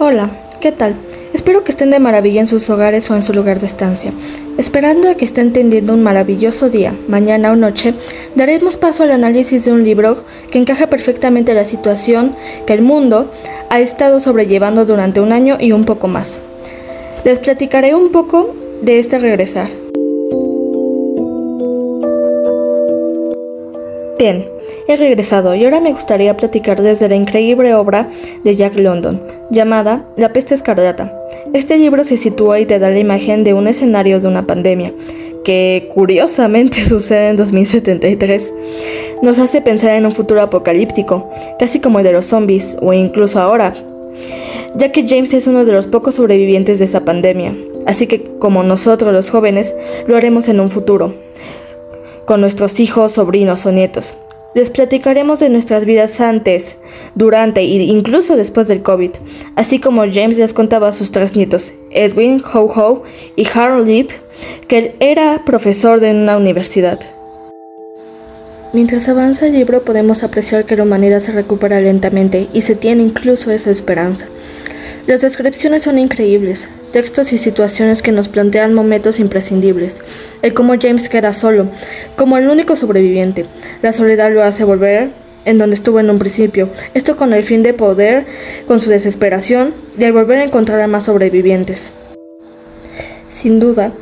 Hola, ¿qué tal? Espero que estén de maravilla en sus hogares o en su lugar de estancia. Esperando a que estén teniendo un maravilloso día, mañana o noche, daremos paso al análisis de un libro que encaja perfectamente en la situación que el mundo ha estado sobrellevando durante un año y un poco más. Les platicaré un poco de este regresar. Bien, he regresado y ahora me gustaría platicar desde la increíble obra de Jack London, llamada La peste escarlata. Este libro se sitúa y te da la imagen de un escenario de una pandemia, que curiosamente sucede en 2073. Nos hace pensar en un futuro apocalíptico, casi como el de los zombies, o incluso ahora, ya que James es uno de los pocos sobrevivientes de esa pandemia, así que como nosotros los jóvenes, lo haremos en un futuro con nuestros hijos, sobrinos o nietos. Les platicaremos de nuestras vidas antes, durante e incluso después del COVID, así como James les contaba a sus tres nietos, Edwin, Ho Ho y Harold Lip, que era profesor de una universidad. Mientras avanza el libro podemos apreciar que la humanidad se recupera lentamente y se tiene incluso esa esperanza. Las descripciones son increíbles, textos y situaciones que nos plantean momentos imprescindibles. El cómo James queda solo, como el único sobreviviente. La soledad lo hace volver en donde estuvo en un principio, esto con el fin de poder, con su desesperación, al volver a encontrar a más sobrevivientes. Sin duda,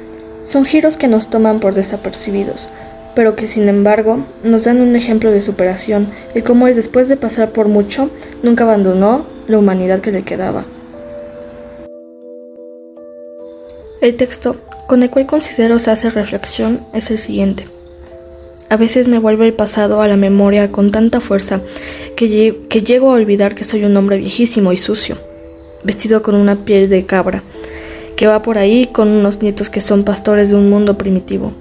son giros que nos toman por desapercibidos, pero que sin embargo nos dan un ejemplo de superación, el cómo él después de pasar por mucho, nunca abandonó la humanidad que le quedaba. El texto con el cual considero se hace reflexión es el siguiente. A veces me vuelve el pasado a la memoria con tanta fuerza que, que llego a olvidar que soy un hombre viejísimo y sucio, vestido con una piel de cabra, que va por ahí con unos nietos que son pastores de un mundo primitivo.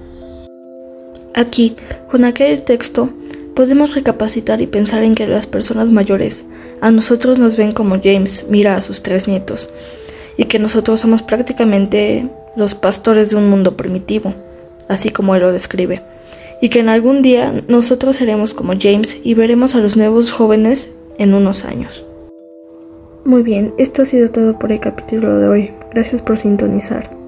Aquí, con aquel texto, podemos recapacitar y pensar en que las personas mayores a nosotros nos ven como James mira a sus tres nietos, y que nosotros somos prácticamente los pastores de un mundo primitivo, así como él lo describe, y que en algún día nosotros seremos como James y veremos a los nuevos jóvenes en unos años. Muy bien, esto ha sido todo por el capítulo de hoy. Gracias por sintonizar.